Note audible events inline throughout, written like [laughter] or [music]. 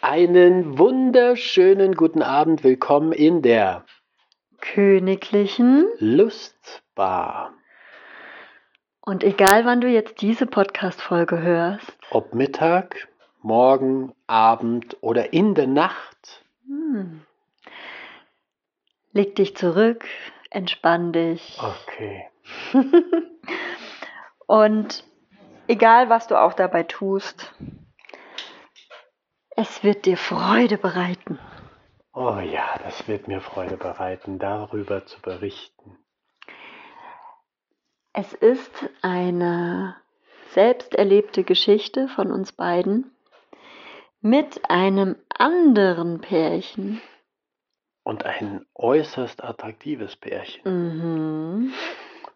Einen wunderschönen guten Abend. Willkommen in der königlichen Lustbar. Und egal wann du jetzt diese Podcast-Folge hörst, Ob Mittag, Morgen, Abend oder in der Nacht. hm, leg dich zurück, entspann dich. Okay. [laughs] Und egal was du auch dabei tust, es wird dir Freude bereiten. Oh ja, das wird mir Freude bereiten, darüber zu berichten. Es ist eine selbst erlebte Geschichte von uns beiden mit einem anderen Pärchen. Und ein äußerst attraktives Pärchen. Mhm.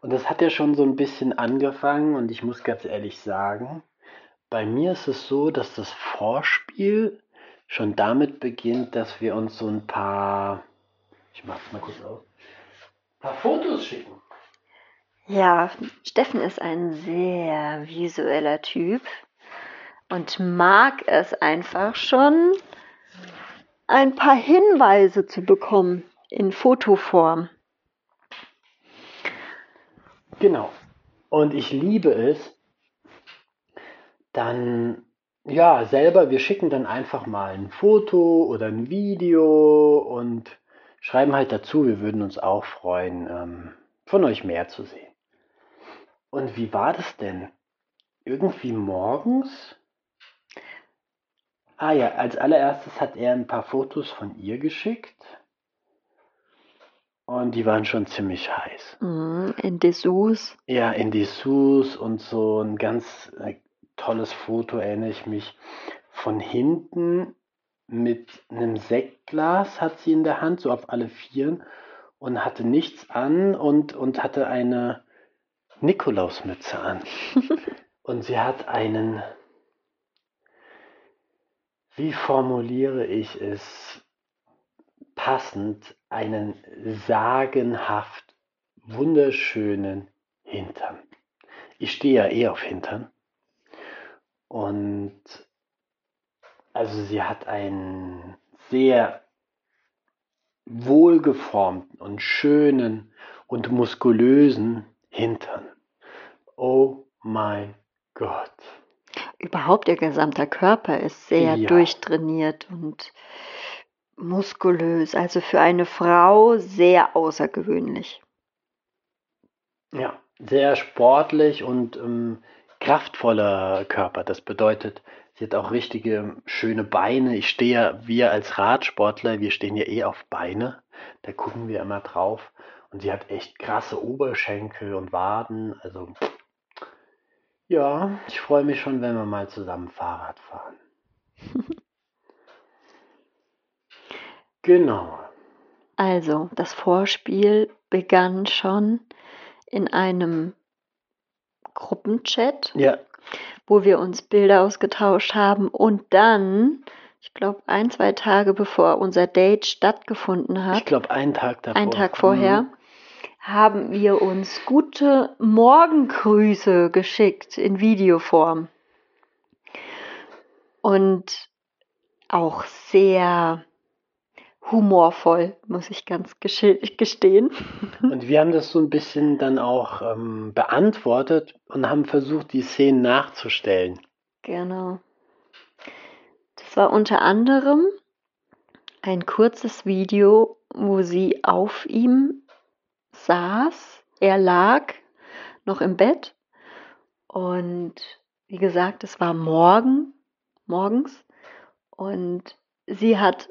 Und das hat ja schon so ein bisschen angefangen und ich muss ganz ehrlich sagen, bei mir ist es so, dass das Vorspiel schon damit beginnt, dass wir uns so ein paar, ich mach's mal kurz aus, ein paar Fotos schicken. Ja, Steffen ist ein sehr visueller Typ und mag es einfach schon, ein paar Hinweise zu bekommen in Fotoform. Genau. Und ich liebe es, dann, ja, selber, wir schicken dann einfach mal ein Foto oder ein Video und schreiben halt dazu, wir würden uns auch freuen, ähm, von euch mehr zu sehen. Und wie war das denn? Irgendwie morgens? Ah ja, als allererstes hat er ein paar Fotos von ihr geschickt. Und die waren schon ziemlich heiß. Mhm, In Dessous. Ja, in Dessous und so ein ganz äh, tolles Foto erinnere ich mich. Von hinten mit einem Sektglas hat sie in der Hand, so auf alle Vieren und hatte nichts an und, und hatte eine Nikolausmütze an. [laughs] Und sie hat einen, wie formuliere ich es passend, einen sagenhaft wunderschönen Hintern. Ich stehe ja eh auf Hintern. Und also sie hat einen sehr wohlgeformten und schönen und muskulösen Hintern. Oh mein Gott. Überhaupt ihr gesamter Körper ist sehr Ja. durchtrainiert und muskulös. Also für eine Frau sehr außergewöhnlich. Ja, sehr sportlich und ähm, kraftvoller Körper. Das bedeutet, sie hat auch richtige schöne Beine. Ich stehe ja, wir als Radsportler, wir stehen ja eh auf Beine. Da gucken wir immer drauf. Und sie hat echt krasse Oberschenkel und Waden. Also, ja, ich freue mich schon, wenn wir mal zusammen Fahrrad fahren. [laughs] Genau. Also, das Vorspiel begann schon in einem Gruppenchat, Ja, wo wir uns Bilder ausgetauscht haben und dann, ich glaube, ein, zwei Tage bevor unser Date stattgefunden ich hat, glaube, einen Tag davor. einen Tag vorher, Mhm. haben wir uns gute Morgengrüße geschickt in Videoform. Und auch sehr humorvoll, muss ich ganz gestehen. Und wir haben das so ein bisschen dann auch ähm, beantwortet und haben versucht, die Szenen nachzustellen. Genau. Das war unter anderem ein kurzes Video, wo sie auf ihm saß. Er lag noch im Bett. Und wie gesagt, es war morgen, morgens. Und sie hat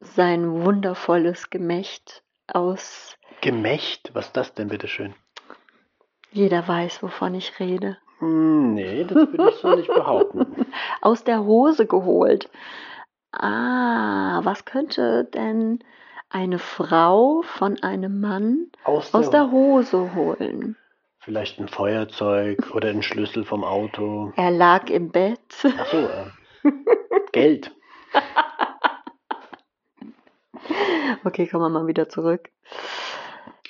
sein wundervolles Gemächt aus, Gemächt? Was ist das denn, bitteschön? jeder weiß, wovon ich rede, Hm, nee, das würde ich so nicht behaupten. [laughs] aus der Hose geholt. Ah, was könnte denn eine Frau von einem Mann Aus, aus der, der Hose holen? vielleicht ein Feuerzeug oder ein Schlüssel vom Auto. Er lag im Bett. Ach so, äh, Geld. [laughs] Okay, kommen wir mal wieder zurück.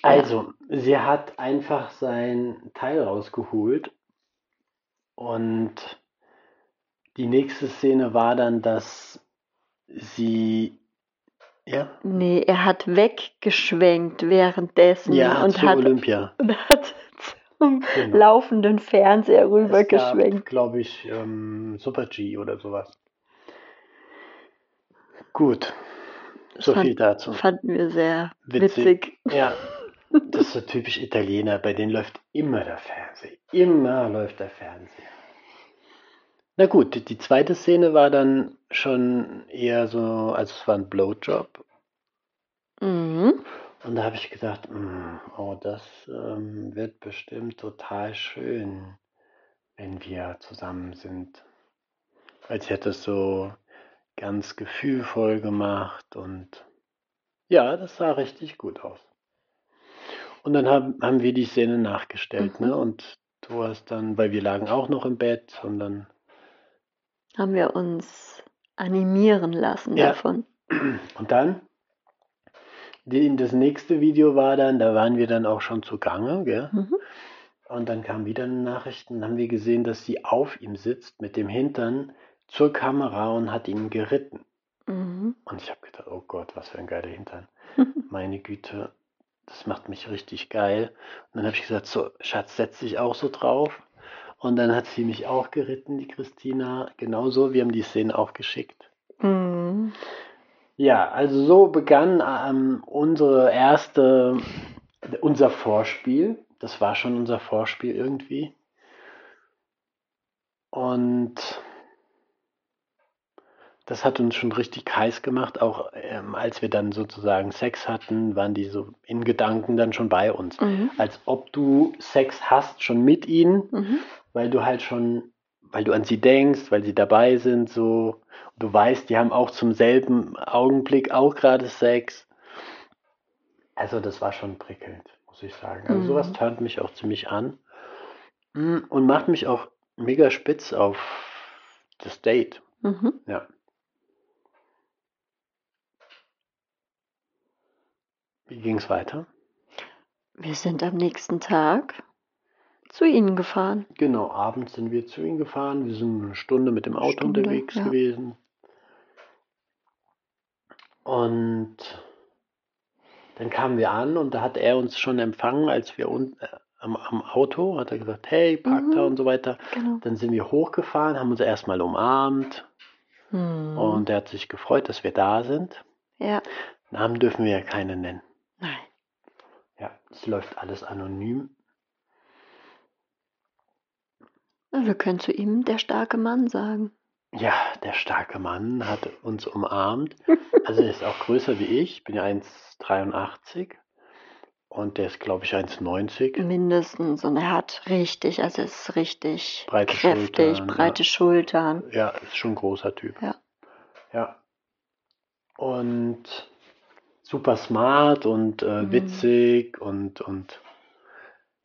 Also, sie hat einfach sein Teil rausgeholt und die nächste Szene war dann, dass sie. Ja? Nee, er hat weggeschwenkt währenddessen Ja, und hat, Olympia. [laughs] und hat zum Genau. laufenden Fernseher Es rübergeschwenkt. glaube ich, ähm, Super G oder sowas. Gut. So Fand- viel dazu. Fanden wir sehr Witzig. witzig. Ja, [laughs] das ist so typisch Italiener. Bei denen läuft immer der Fernseher. Immer läuft der Fernseher. Na gut, die- zweite Szene war dann schon eher so, also es war ein Blowjob. Mhm. Und da habe ich gedacht, "Mm, oh, das ähm, wird bestimmt total schön, wenn wir zusammen sind. Als hätte es so ganz gefühlvoll gemacht und ja, das sah richtig gut aus. Und dann haben, haben wir die Szene nachgestellt, Mhm. ne? Und du hast dann, weil wir lagen auch noch im Bett und dann, Haben wir uns animieren lassen Ja. davon. und dann, die, das nächste Video war dann, da waren wir dann auch schon zugange, gell? Mhm. Und dann kam wieder eine Nachricht und haben wir gesehen, dass sie auf ihm sitzt mit dem Hintern zur Kamera und hat ihn geritten. Mhm. Und ich habe gedacht, oh Gott, was für ein geiler Hintern. [laughs] Meine Güte, das macht mich richtig geil. Und dann habe ich gesagt, so, Schatz, setz dich auch so drauf. Und dann hat sie mich auch geritten, die Christina. Genauso, wir haben die Szene auch geschickt. Mhm. Ja, also so begann ähm, unsere erste, unser Vorspiel. Das war schon unser Vorspiel irgendwie. Und das hat uns schon richtig heiß gemacht. Auch ähm, als wir dann sozusagen Sex hatten, waren die so in Gedanken dann schon bei uns. Mhm. Als ob du Sex hast, schon mit ihnen, Mhm. weil du halt schon, weil du an sie denkst, weil sie dabei sind, so. Du weißt, die haben auch zum selben Augenblick auch gerade Sex. Also das war schon prickelnd, muss ich sagen. Also Mhm. sowas turnt mich auch ziemlich an Mm, und macht mich auch mega spitz auf das Date. Mhm. Ja. Wie ging es weiter? Wir sind am nächsten Tag zu ihnen gefahren. Genau, abends sind wir zu ihm gefahren. Wir sind eine Stunde mit dem Auto Stunde, unterwegs ja. gewesen. Und dann kamen wir an und da hat er uns schon empfangen, als wir unten äh, am, am Auto, hat er gesagt, hey, park da Mhm. und so weiter. Genau. Dann sind wir hochgefahren, haben uns erstmal umarmt Mhm. und er hat sich gefreut, dass wir da sind. ja, Namen dürfen wir ja keine nennen. Ja, es läuft alles anonym. Wir können zu ihm der starke Mann sagen. Ja, der starke Mann hat [laughs] uns umarmt. Also er ist auch größer wie ich. Ich bin ja 1,83 und der ist, glaube ich, 1,90. Mindestens. Und er hat richtig, also es ist richtig Breite kräftig, Schultern, breite Schultern. Ja, ist schon ein großer Typ. Ja. Ja. Und super smart und äh, Mhm. witzig und, und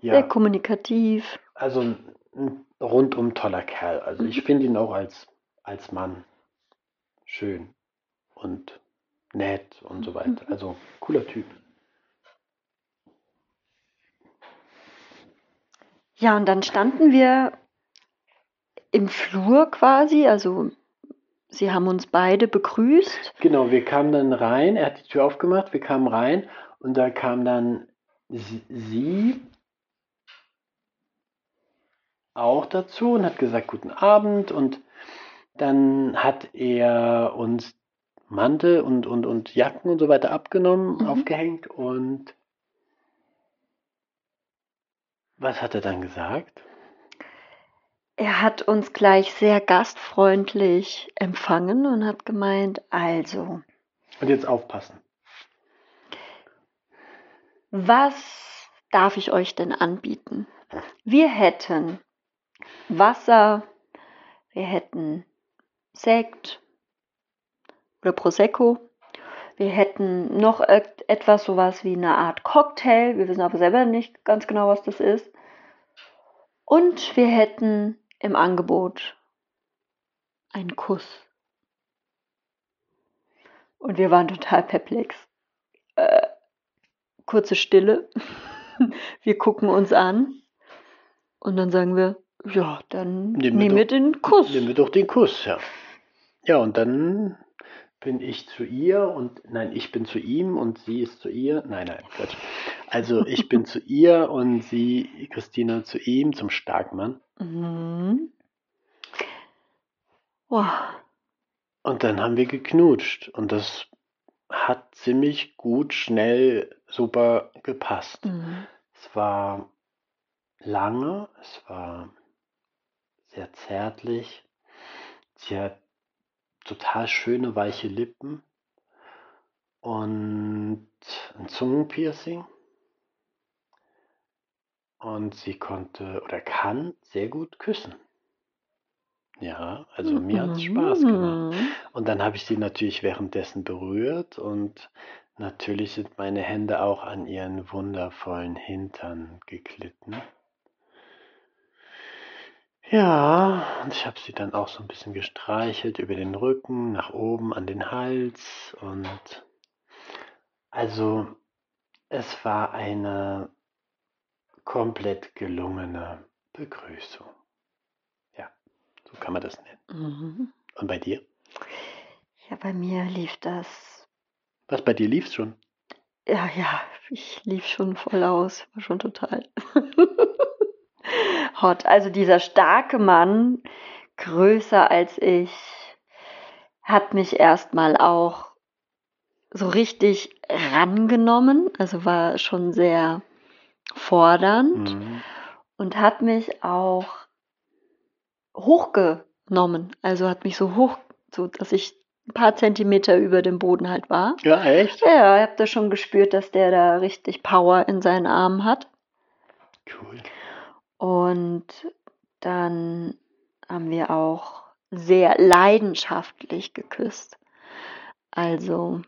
Sehr ja, kommunikativ. also ein, ein rundum toller Kerl. Also ich Mhm. finde ihn auch als, als Mann schön und nett und so weiter. Mhm. Also cooler Typ. Ja, und dann standen wir im Flur quasi, also sie haben uns beide begrüßt. Genau, wir kamen dann rein, er hat die Tür aufgemacht, wir kamen rein und da kam dann sie, auch dazu und hat gesagt, guten Abend und dann hat er uns Mantel und, und, und Jacken und so weiter abgenommen, Mhm. aufgehängt und was hat er dann gesagt? Er hat uns gleich sehr gastfreundlich empfangen und hat gemeint, also, Und jetzt aufpassen. was darf ich euch denn anbieten? Wir hätten Wasser, wir hätten Sekt oder Prosecco, wir hätten noch et- etwas sowas wie eine Art Cocktail, wir wissen aber selber nicht ganz genau, was das ist. Und wir hätten im Angebot einen Kuss. Und wir waren total perplex. Äh, kurze Stille. [laughs] Wir gucken uns an und dann sagen wir, Ja, dann Nehmen wir nehmen wir doch- den Kuss. Nehmen wir doch den Kuss, ja. Ja, und dann bin ich zu ihr und nein, ich bin zu ihm und sie ist zu ihr. Nein, nein, Quatsch. Also ich bin zu [laughs] ihr und sie, Christina, zu ihm, zum Starkmann. Mhm. Wow. Und dann haben wir geknutscht und das hat ziemlich gut, schnell, super gepasst. Mhm. Es war lange, es war sehr zärtlich. Sie hat total schöne, weiche Lippen und ein Zungenpiercing. Und sie konnte oder kann sehr gut küssen. Ja, also mir hat es Spaß gemacht. Mhm. Und dann habe ich sie natürlich währenddessen berührt und natürlich sind meine Hände auch an ihren wundervollen Hintern geglitten. Ja, und ich habe sie dann auch so ein bisschen gestreichelt über den Rücken, nach oben an den Hals und also es war eine komplett gelungene Begrüßung. Ja, so kann man das nennen. Mhm. Und bei dir? Ja, bei mir lief das. Was bei dir lief's schon? Ja, ja, ich lief schon voll aus. War schon total [laughs] hot. Also dieser starke Mann, größer als ich, hat mich erstmal auch so richtig rangenommen. Also war schon sehr fordernd. Mhm. und hat mich auch hochgenommen. Also hat mich so hoch, so dass ich ein paar Zentimeter über dem Boden halt war. Ja, echt? Ja, ich habe da schon gespürt, dass der da richtig Power in seinen Armen hat. Cool. Und dann haben wir auch sehr leidenschaftlich geküsst. Also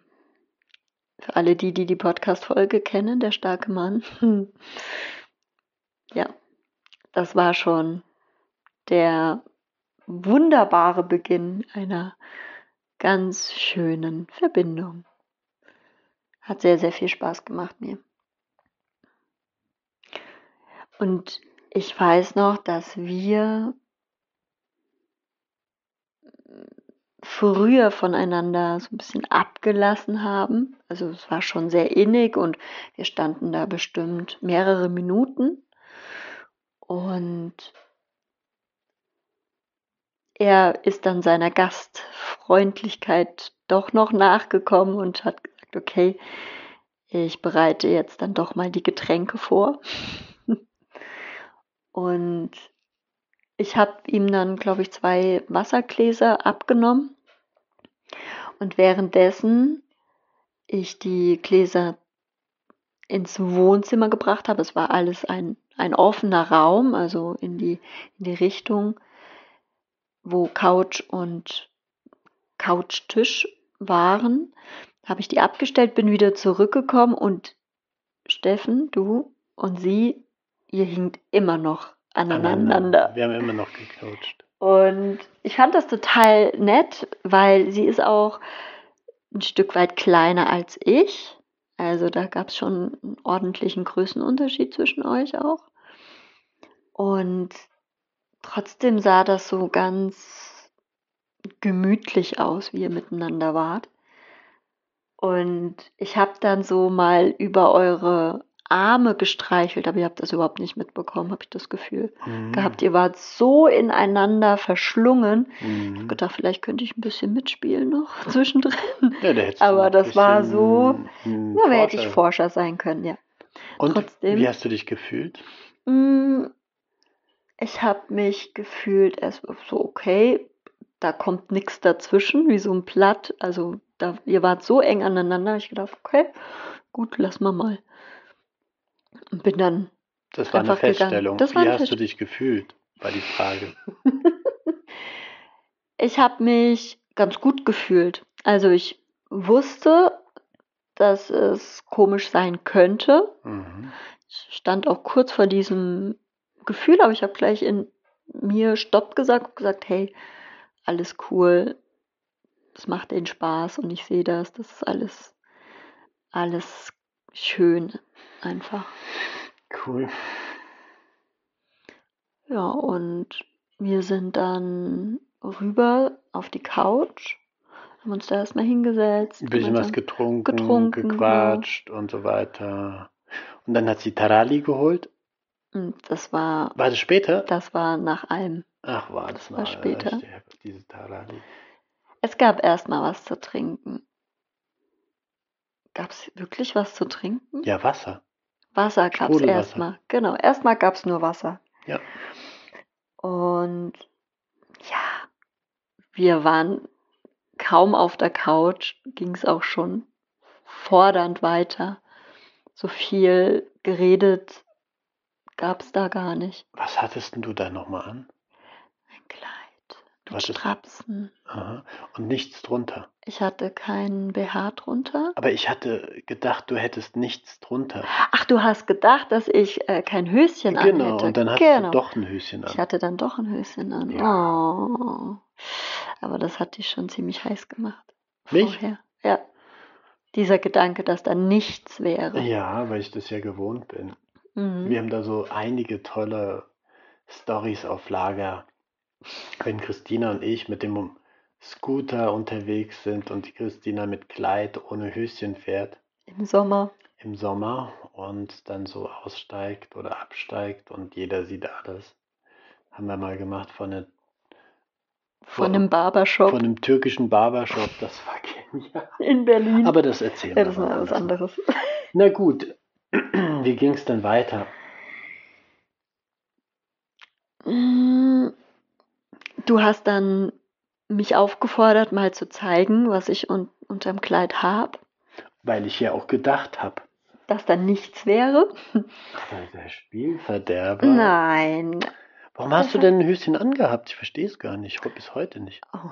für alle die, die die Podcast-Folge kennen, der starke Mann. [laughs] Ja, das war schon der wunderbare Beginn einer ganz schönen Verbindung. Hat sehr, sehr viel Spaß gemacht mir. Und ich weiß noch, dass wir früher voneinander so ein bisschen abgelassen haben. Also es war schon sehr innig und wir standen da bestimmt mehrere Minuten. Und er ist dann seiner Gastfreundlichkeit doch noch nachgekommen und hat gesagt, okay, ich bereite jetzt dann doch mal die Getränke vor. Und ich habe ihm dann, glaube ich, zwei Wassergläser abgenommen. Und währenddessen ich die Gläser ins Wohnzimmer gebracht habe, es war alles ein, ein offener Raum, also in die, in die Richtung, wo Couch und Couchtisch waren, habe ich die abgestellt, bin wieder zurückgekommen und Steffen, du und sie, ihr hinkt immer noch aneinander. Wir haben immer noch geknutscht. Und ich fand das total nett, weil sie ist auch ein Stück weit kleiner als ich. Also da gab es schon einen ordentlichen Größenunterschied zwischen euch auch. Und trotzdem sah das so ganz gemütlich aus, wie ihr miteinander wart. Und ich habe dann so mal über eure Arme gestreichelt, aber ihr habt das überhaupt nicht mitbekommen, habe ich das Gefühl Mhm. gehabt. Ihr wart so ineinander verschlungen. Ich Mhm. habe gedacht, vielleicht könnte ich ein bisschen mitspielen noch [laughs] zwischendrin. Ja, Aber das war so- Na, wer hätte ich. Forscher sein können, ja. Und trotzdem- wie hast du dich gefühlt? Mm, Ich habe mich gefühlt erst so, okay, da kommt nichts dazwischen, wie so ein Blatt. Also da, ihr wart so eng aneinander, ich gedacht, okay, gut, lass mal mal. Und bin dann Das war eine. Feststellung. Das war wie eine hast du dich gefühlt? War die Frage. [laughs] Ich habe mich ganz gut gefühlt. Also ich wusste, dass es komisch sein könnte. Mhm. Ich stand auch kurz vor diesem Gefühl, aber ich habe gleich in mir Stopp gesagt und gesagt, hey, alles cool, das macht den Spaß und ich sehe das, das ist alles, alles schön einfach. Cool. Ja, und wir sind dann rüber auf die Couch, haben uns da erstmal hingesetzt. Ein bisschen was getrunken, getrunken, gequatscht und so weiter. Und dann hat sie Tarali geholt. Und das war, War das später? das war nach allem. Ach, war das war noch später. diese Tarali. Es gab erstmal was zu trinken. Gab es wirklich was zu trinken? Ja, Wasser. Wasser gab es erstmal. Genau, erstmal gab es nur Wasser. Ja. Und ja, wir waren kaum auf der Couch, ging es auch schon fordernd weiter. So viel geredet gab es da gar nicht. Was hattest denn du da nochmal an? Ein Kleid Du hattest- Strapsen. Aha. Und nichts drunter. Ich hatte keinen BH drunter. Aber ich hatte gedacht, du hättest nichts drunter. Ach, du hast gedacht, dass ich äh, kein Höschen Genau, anhätte. und dann hast genau. du doch ein Höschen Ich an. hatte dann doch ein Höschen an. Ja. Oh. Aber das hat dich schon ziemlich heiß gemacht. Mich? Vorher. Ja. Dieser Gedanke, dass da nichts wäre. Ja, weil ich das ja gewohnt bin. Mhm. Wir haben da so einige tolle Stories auf Lager. Wenn Christina und ich mit dem Scooter unterwegs sind und die Christina mit Kleid ohne Höschen fährt Im Sommer. im Sommer und dann so aussteigt oder absteigt und jeder sieht alles. Haben wir mal gemacht von, einer, Von einem Barbershop von einem türkischen Barbershop. Das war [laughs] genial. in Berlin. Aber das erzählen ja, wir das ist was anderes. [laughs] Na gut, [clears throat] wie ging es dann weiter? Du hast dann mich aufgefordert, mal zu zeigen, was ich un unterm Kleid habe. Weil ich ja auch gedacht habe, Dass da nichts wäre. der Spielverderber. Nein. Warum hast du denn ein Höschen angehabt? Ich verstehe es gar nicht. Bis heute nicht. Oh.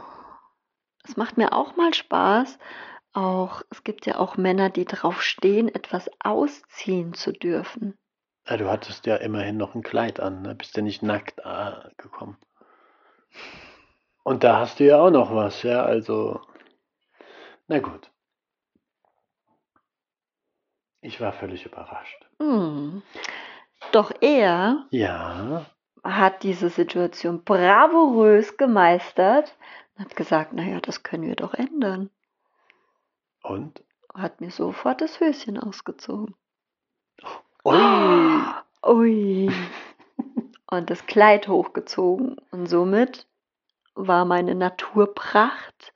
Es macht mir auch mal Spaß. Auch, es gibt ja auch Männer, die drauf stehen, etwas ausziehen zu dürfen. Ah, du hattest ja immerhin noch ein Kleid an, ne? Bist ja nicht nackt ah, gekommen. Und da hast du ja auch noch was, ja, also. Na gut. Ich war völlig überrascht. Hm. Doch er Ja, hat diese Situation bravourös gemeistert und hat gesagt, naja, das können wir doch ändern. und? Hat mir sofort das Höschen ausgezogen. Ui! Ui. [laughs] Und das Kleid hochgezogen. Und somit war meine Naturpracht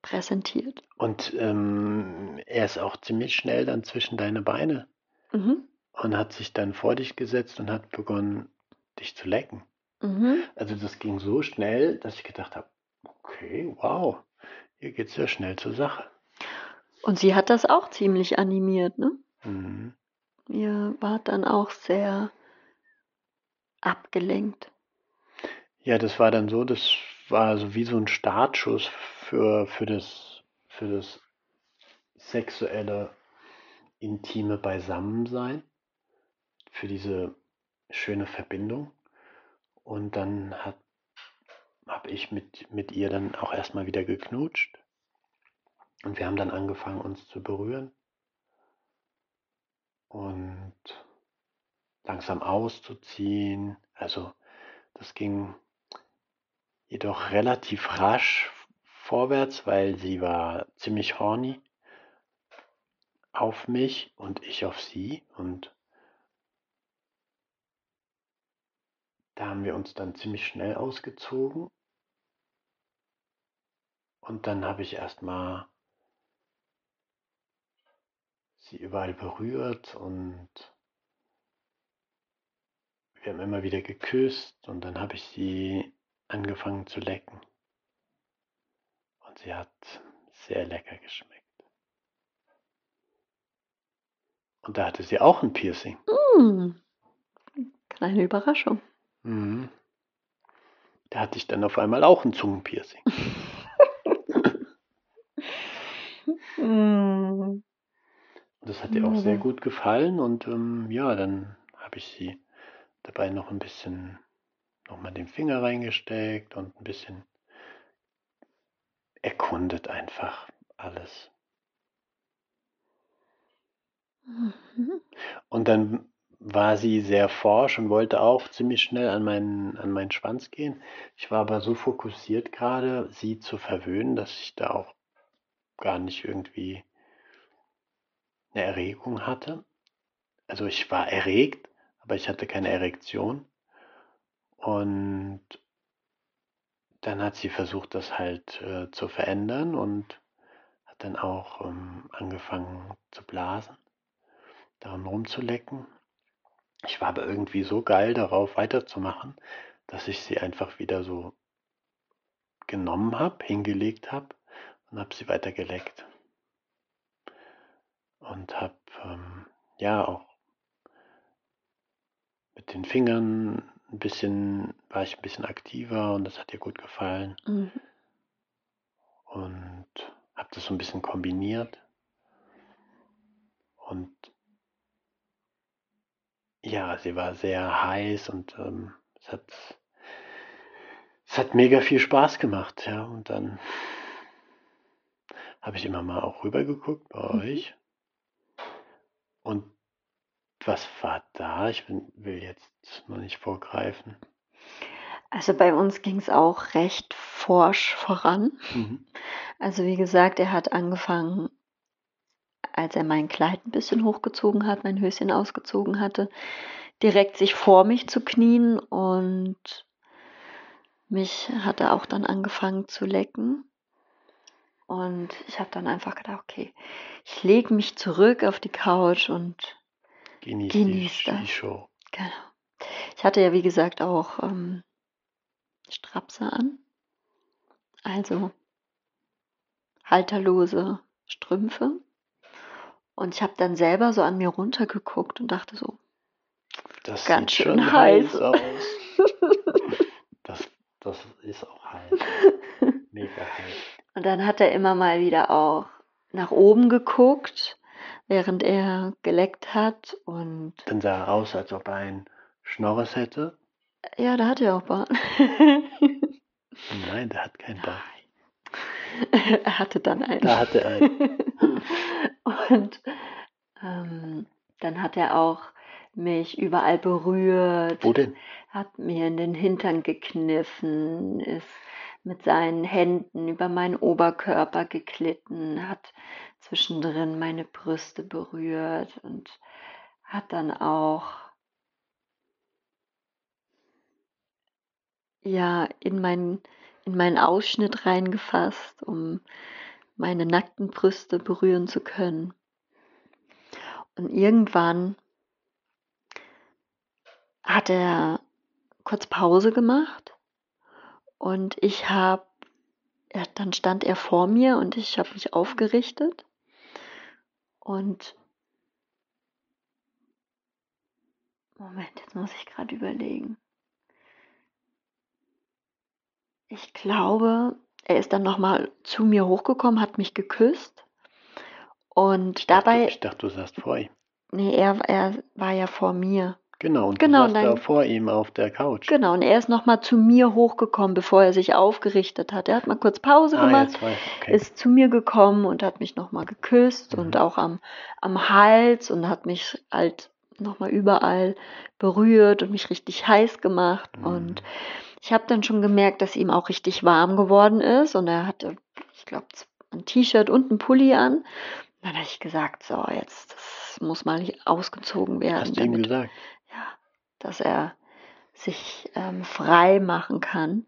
präsentiert. Und ähm, er ist auch ziemlich schnell dann zwischen deine Beine Mhm. und hat sich dann vor dich gesetzt und hat begonnen, dich zu lecken. Mhm. Also das ging so schnell, dass ich gedacht habe, okay, wow, hier geht's ja schnell zur Sache. Und sie hat das auch ziemlich animiert, ne? Mhm. Ihr wart dann auch sehr abgelenkt. Ja, das war dann so, das war so wie so ein Startschuss für, für das, für das sexuelle, intime Beisammensein, für diese schöne Verbindung. Und dann hat, habe ich mit, mit ihr dann auch erstmal wieder geknutscht. Und wir haben dann angefangen, uns zu berühren. Und langsam auszuziehen. Also das ging jedoch relativ rasch vorwärts, weil sie war ziemlich horny auf mich und ich auf sie. Und da haben wir uns dann ziemlich schnell ausgezogen. Und dann habe ich erstmal sie überall berührt und wir haben immer wieder geküsst und dann habe ich sie angefangen zu lecken. Und sie hat sehr lecker geschmeckt. Und da hatte sie auch ein Piercing. Hm. Kleine Überraschung. Mhm. Da hatte ich dann auf einmal auch ein Zungenpiercing. [laughs] Und das hat ihr auch sehr gut gefallen und ähm, ja, dann habe ich sie dabei noch ein bisschen, nochmal den Finger reingesteckt und ein bisschen erkundet einfach alles. Mhm. Und dann war sie sehr forsch und wollte auch ziemlich schnell an meinen, an meinen Schwanz gehen. Ich war aber so fokussiert gerade, sie zu verwöhnen, dass ich da auch gar nicht irgendwie eine Erregung hatte. Also ich war erregt, aber ich hatte keine Erektion. Und dann hat sie versucht, das halt äh, zu verändern und hat dann auch ähm, angefangen zu blasen, daran rumzulecken. Ich war aber irgendwie so geil darauf weiterzumachen, dass ich sie einfach wieder so genommen habe, hingelegt habe und habe sie weiter geleckt. Und habe ähm, ja auch mit den Fingern ein bisschen, war ich ein bisschen aktiver und das hat ihr gut gefallen. Mhm. Und habe das so ein bisschen kombiniert. Und ja, sie war sehr heiß und ähm, es, hat, es hat mega viel Spaß gemacht, ja. Und dann habe ich immer mal auch rübergeguckt bei mhm. euch. Und was war da? Ich will jetzt noch nicht vorgreifen. Also bei uns ging es auch recht forsch voran. Mhm. Also wie gesagt, er hat angefangen als er mein Kleid ein bisschen hochgezogen hat, mein Höschen ausgezogen hatte, direkt sich vor mich zu knien und mich hat er auch dann angefangen zu lecken. Und ich habe dann einfach gedacht, okay, ich lege mich zurück auf die Couch und genieße genieß die, die Show. Genau. Ich hatte ja, wie gesagt, auch ähm, Strapse an. Also halterlose Strümpfe. Und ich habe dann selber so an mir runtergeguckt und dachte so, das ganz schön heiß. heiß aus. [laughs] das, das ist auch heiß. [laughs] Mega heiß. Und dann hat er immer mal wieder auch nach oben geguckt, während er geleckt hat. Und dann sah er aus, als ob er ein Schnorres hätte. Ja, da hat er auch Bart. Nein, der hat keinen Bart. [laughs] er hatte dann einen. Da hatte er einen. Und ähm, dann hat er auch mich überall berührt. Wo denn? Hat mir in den Hintern gekniffen, ist mit seinen Händen über meinen Oberkörper geklitten, hat zwischendrin meine Brüste berührt und hat dann auch ja in meinen in meinen Ausschnitt reingefasst, um meine nackten Brüste berühren zu können. Und irgendwann hat er kurz Pause gemacht und ich habe, dann stand er vor mir und ich habe mich aufgerichtet und Moment, jetzt muss ich gerade überlegen. Ich glaube, er ist dann nochmal zu mir hochgekommen, hat mich geküsst. Und ich dabei. Dachte, ich dachte, du saßt vor ihm. Nee, er, er war ja vor mir. Genau, und genau, du dann, da vor ihm auf der Couch. Genau, und er ist nochmal zu mir hochgekommen, bevor er sich aufgerichtet hat. Er hat mal kurz Pause ah, gemacht, okay. ist zu mir gekommen und hat mich nochmal geküsst mhm. und auch am, am Hals und hat mich halt nochmal überall berührt und mich richtig heiß gemacht. Mhm. Und ich habe dann schon gemerkt, dass ihm auch richtig warm geworden ist und er hatte, ich glaube, ein T-Shirt und ein Pulli an. Dann habe ich gesagt, so, jetzt, das muss mal ausgezogen werden. Hast du ihm gesagt? Dass er sich ähm, frei machen kann.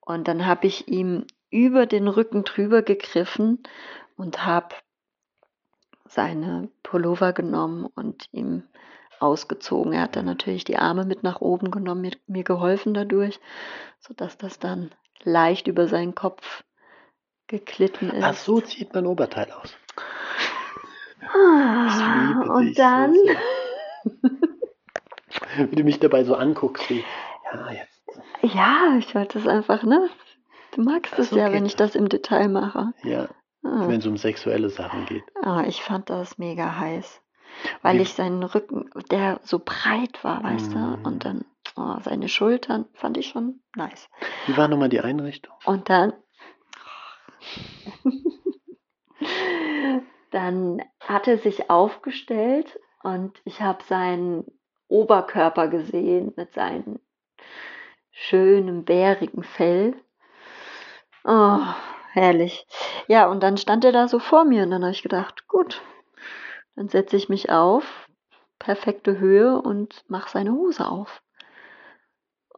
Und dann habe ich ihm über den Rücken drüber gegriffen und habe seine Pullover genommen und ihm ausgezogen. Er hat dann natürlich die Arme mit nach oben genommen, mir, mir geholfen dadurch, sodass das dann leicht über seinen Kopf geklitten ist. Ach, so zieht man Oberteil aus. Ah, und dann. [laughs] [laughs] wie du mich dabei so anguckst, wie, ja, jetzt. Ja, ich wollte es einfach, ne? Du magst es ja, wenn ich das im Detail mache. Ja. Ah. Wenn es um sexuelle Sachen geht. Ah, ich fand das mega heiß weil Wie? ich seinen Rücken, der so breit war, weißt mm. du, und dann oh, seine Schultern fand ich schon nice. Wie war nochmal die Einrichtung? Und dann, [laughs] dann hat er sich aufgestellt und ich habe seinen Oberkörper gesehen mit seinem schönen, bärigen Fell. Oh, herrlich. Ja, und dann stand er da so vor mir und dann habe ich gedacht, gut, dann setze ich mich auf, perfekte Höhe und mache seine Hose auf.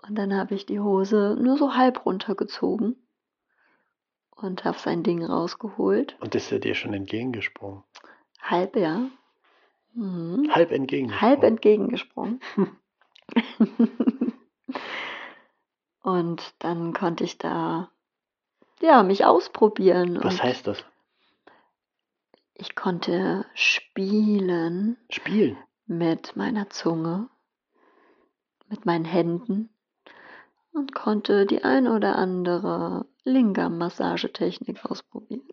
Und dann habe ich die Hose nur so halb runtergezogen und habe sein Ding rausgeholt. Und ist er dir schon entgegengesprungen? Halb, ja. Mhm. Halb entgegengesprungen. Halb entgegengesprungen. [laughs] und dann konnte ich da ja mich ausprobieren. Was heißt das? Ich konnte spielen. Spielen? Mit meiner Zunge, mit meinen Händen und konnte die ein oder andere Lingam-Massagetechnik ausprobieren. [laughs]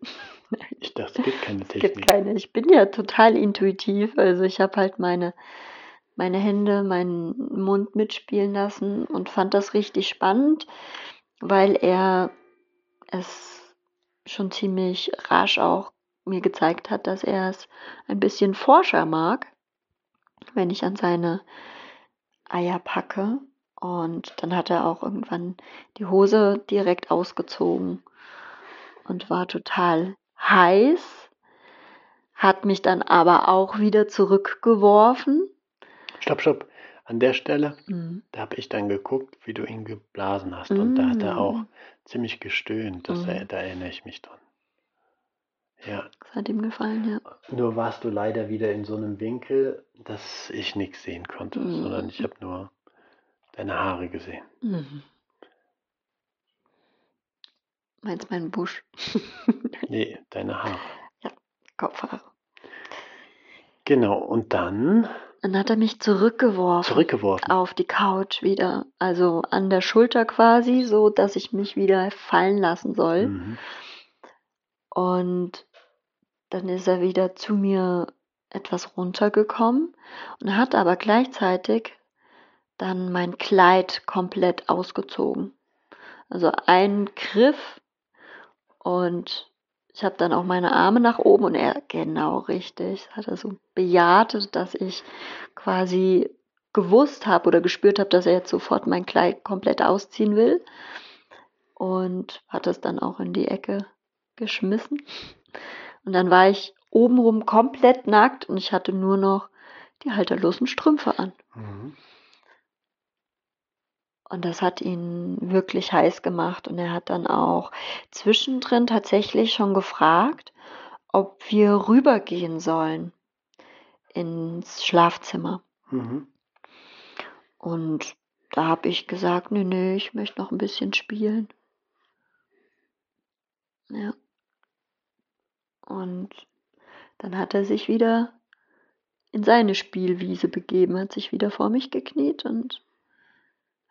Ich dachte, es gibt keine Technik. Es gibt keine. Ich bin ja total intuitiv. Also ich habe halt meine, meine Hände, meinen Mund mitspielen lassen und fand das richtig spannend, weil er es schon ziemlich rasch auch mir gezeigt hat, dass er es ein bisschen forscher mag, wenn ich an seine Eier packe. Und dann hat er auch irgendwann die Hose direkt ausgezogen und war total heiß, hat mich dann aber auch wieder zurückgeworfen. Stopp, stopp. An der Stelle, mhm. da habe ich dann geguckt, wie du ihn geblasen hast. Mhm. Und da hat er auch mm. ziemlich gestöhnt. Das, mhm. Da erinnere ich mich dran. Ja. Das hat ihm gefallen, ja. Nur warst du leider wieder in so einem Winkel, dass ich nichts sehen konnte, mhm. sondern ich habe nur deine Haare gesehen. Mhm. Meinst meinen Busch? [laughs] nee, deine Haare. Ja, Kopfhaare. Genau, und dann. Dann hat er mich zurückgeworfen. Zurückgeworfen. Auf die Couch wieder. Also an der Schulter quasi, so dass ich mich wieder fallen lassen soll. Mhm. Und dann ist er wieder zu mir etwas runtergekommen und hat aber gleichzeitig dann mein Kleid komplett ausgezogen. Also ein Griff und ich habe dann auch meine Arme nach oben und er genau richtig, hat er so bejaht, dass ich quasi gewusst habe oder gespürt habe, dass er jetzt sofort mein Kleid komplett ausziehen will und hat es dann auch in die Ecke geschmissen. Und dann war ich obenrum komplett nackt und ich hatte nur noch die halterlosen Strümpfe an. Mhm. Und das hat ihn wirklich heiß gemacht. Und er hat dann auch zwischendrin tatsächlich schon gefragt, ob wir rübergehen sollen ins Schlafzimmer. Mhm. Und da habe ich gesagt, nee, nee, ich möchte noch ein bisschen spielen. Ja. Und dann hat er sich wieder in seine Spielwiese begeben, hat sich wieder vor mich gekniet und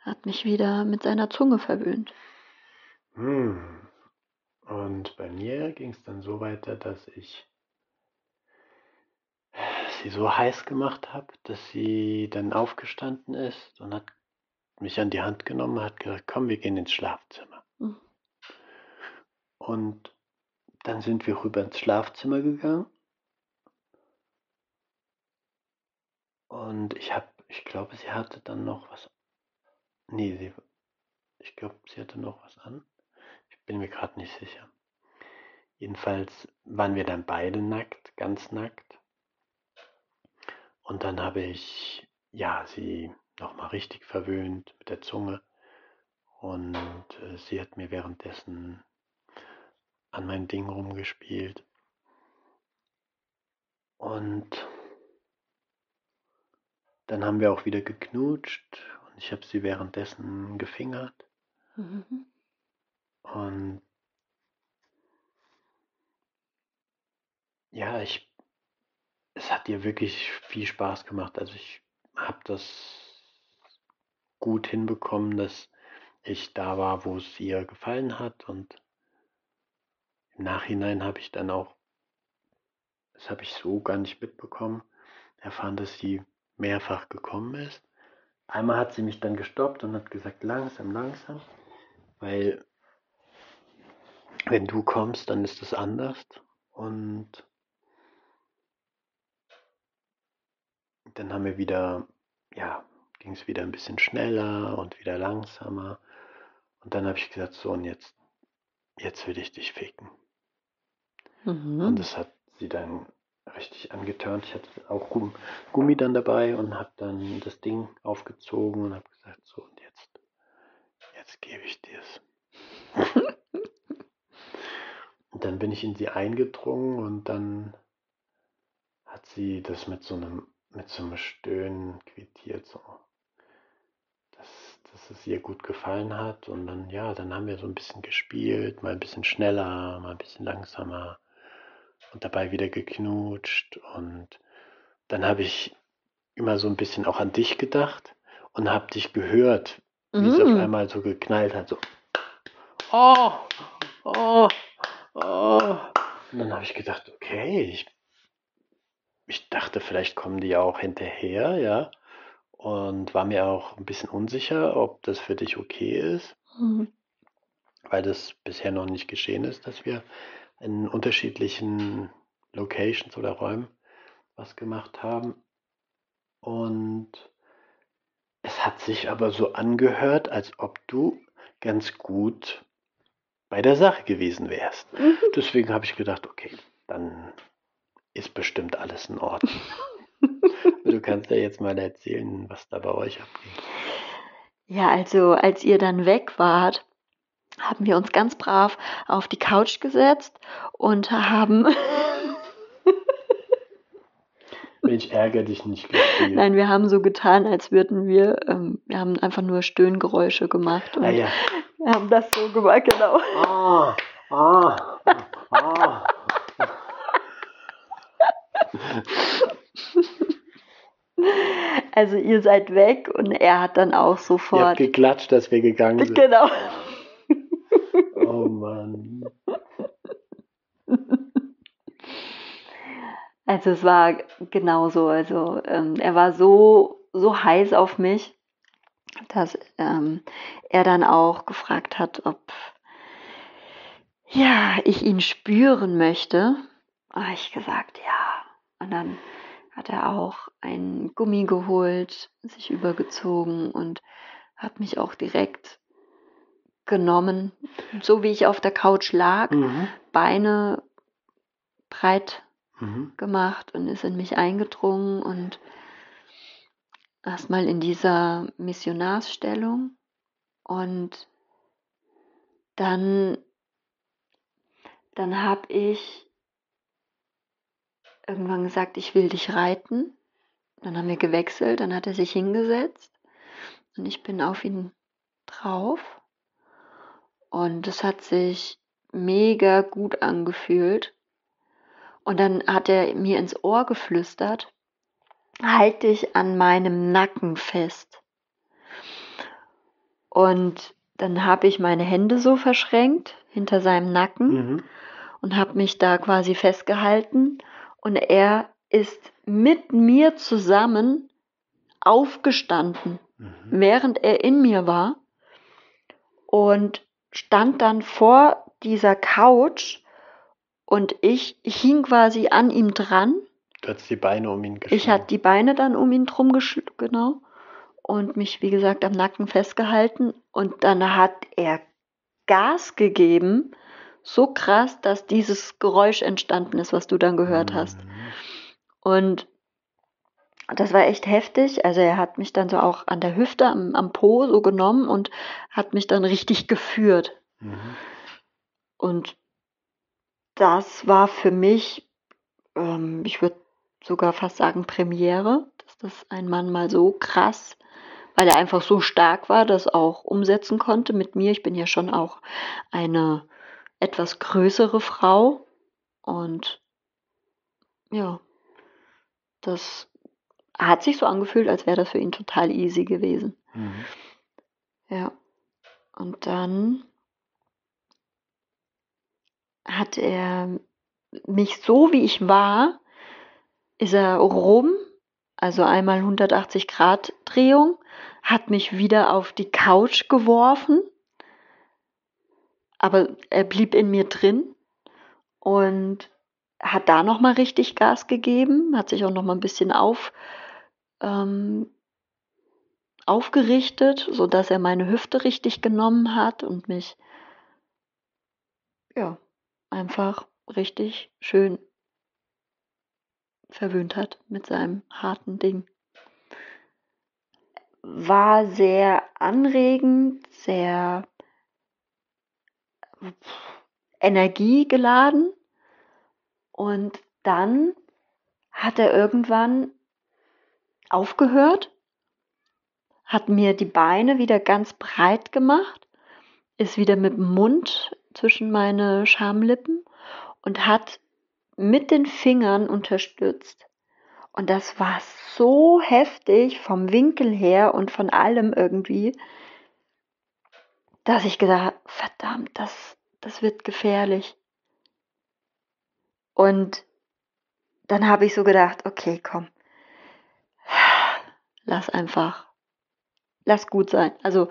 hat mich wieder mit seiner Zunge verwöhnt. Hm. Und bei mir ging es dann so weiter, dass ich sie so heiß gemacht habe, dass sie dann aufgestanden ist und hat mich an die Hand genommen, hat gesagt, komm, wir gehen ins Schlafzimmer. Mhm. Und dann sind wir rüber ins Schlafzimmer gegangen. Und ich habe, ich glaube, sie hatte dann noch was Nee, sie, ich glaube, sie hatte noch was an. Ich bin mir gerade nicht sicher. Jedenfalls waren wir dann beide nackt, ganz nackt. Und dann habe ich, ja, sie nochmal richtig verwöhnt mit der Zunge. Und äh, sie hat mir währenddessen an mein Ding rumgespielt. Und dann haben wir auch wieder geknutscht ich habe sie währenddessen gefingert. Mhm. Und ja, ich, es hat ihr wirklich viel Spaß gemacht. Also ich habe das gut hinbekommen, dass ich da war, wo es ihr gefallen hat. Und im Nachhinein habe ich dann auch, das habe ich so gar nicht mitbekommen, erfahren, dass sie mehrfach gekommen ist. Einmal hat sie mich dann gestoppt und hat gesagt, langsam, langsam, weil wenn du kommst, dann ist es anders. Und dann haben wir wieder ja, ging es wieder ein bisschen schneller und wieder langsamer. Und dann habe ich gesagt, so und jetzt, jetzt will ich dich ficken. Mhm. Und das hat sie dann richtig angeturnt. Ich hatte auch Gum- Gummi dann dabei und habe dann das Ding aufgezogen und habe gesagt, so und jetzt, jetzt gebe ich dir's. [laughs] und dann bin ich in sie eingedrungen und dann hat sie das mit so einem, mit so einem Stöhnen quittiert, so. Dass, dass es ihr gut gefallen hat. Und dann, ja, dann haben wir so ein bisschen gespielt, mal ein bisschen schneller, mal ein bisschen langsamer und dabei wieder geknutscht. Und dann habe ich immer so ein bisschen auch an dich gedacht und habe dich gehört, wie es auf Mm. einmal so geknallt hat, so. Oh, oh, oh. Und dann habe ich gedacht, okay, ich, ich dachte, vielleicht kommen die auch hinterher, ja. Und war mir auch ein bisschen unsicher, ob das für dich okay ist, Mhm. weil das bisher noch nicht geschehen ist, dass wir in unterschiedlichen Locations oder Räumen was gemacht haben. Und es hat sich aber so angehört, als ob du ganz gut bei der Sache gewesen wärst. Mhm. Deswegen habe ich gedacht, okay, dann ist bestimmt alles in Ordnung. [laughs] du kannst ja jetzt mal erzählen, was da bei euch abging. Ja, also als ihr dann weg wart, haben wir uns ganz brav auf die Couch gesetzt und haben, [laughs] Mensch, ärger dich nicht gespielt. nein, wir haben so getan, als würden wir, ähm, wir haben einfach nur Stöhngeräusche gemacht und Ah ja. wir haben das so gemacht, genau. Ah, ah, ah. Also ihr seid weg und er hat dann auch Ihr habt sofort, geklatscht, dass wir gegangen sind. genau. Mann. [laughs] Also es war genauso. Also ähm, er war so, so heiß auf mich, dass ähm, er dann auch gefragt hat, ob ja, ich ihn spüren möchte. Habe ich gesagt, ja. Und dann hat er auch ein Gummi geholt, sich übergezogen und hat mich auch direkt genommen, so wie ich auf der Couch lag, Mhm. Beine breit Mhm. gemacht und ist in mich eingedrungen und erstmal in dieser Missionarsstellung und dann dann habe ich irgendwann gesagt, ich will dich reiten. Dann haben wir gewechselt, dann hat er sich hingesetzt und ich bin auf ihn drauf und es hat sich mega gut angefühlt. Und dann hat er mir ins Ohr geflüstert, halt dich an meinem Nacken fest. Und dann habe ich meine Hände so verschränkt hinter seinem Nacken Mhm. und habe mich da quasi festgehalten. Und er ist mit mir zusammen aufgestanden, Mhm. während er in mir war und stand dann vor dieser Couch und ich hing quasi an ihm dran. Du hast die Beine um ihn geschlagen. Ich hatte die Beine dann um ihn drum geschl genau und mich wie gesagt am Nacken festgehalten und dann hat er Gas gegeben, so krass, dass dieses Geräusch entstanden ist, was du dann gehört hast. Mhm. Und das war echt heftig. Also er hat mich dann so auch an der Hüfte, am, am Po so genommen und hat mich dann richtig geführt. Mhm. Und das war für mich, ähm, ich würde sogar fast sagen, Premiere, dass das ein Mann mal so krass, weil er einfach so stark war, das auch umsetzen konnte mit mir. Ich bin ja schon auch eine etwas größere Frau und ja, das hat sich so angefühlt, als wäre das für ihn total easy gewesen. Mhm. Ja. Und dann hat er mich so wie ich war, ist er rum, also einmal 180 Grad Drehung, hat mich wieder auf die Couch geworfen, aber er blieb in mir drin und hat da noch mal richtig Gas gegeben, hat sich auch noch mal ein bisschen auf ähm, aufgerichtet, sodass er meine Hüfte richtig genommen hat und mich ja einfach richtig schön verwöhnt hat mit seinem harten Ding. War sehr anregend, sehr energiegeladen und dann hat er irgendwann aufgehört, hat mir die Beine wieder ganz breit gemacht, ist wieder mit dem Mund zwischen meine Schamlippen und hat mit den Fingern unterstützt. Und das war so heftig vom Winkel her und von allem irgendwie, dass ich gedacht, verdammt, das, das wird gefährlich. Und dann habe ich so gedacht, okay, komm, lass einfach, lass gut sein. Also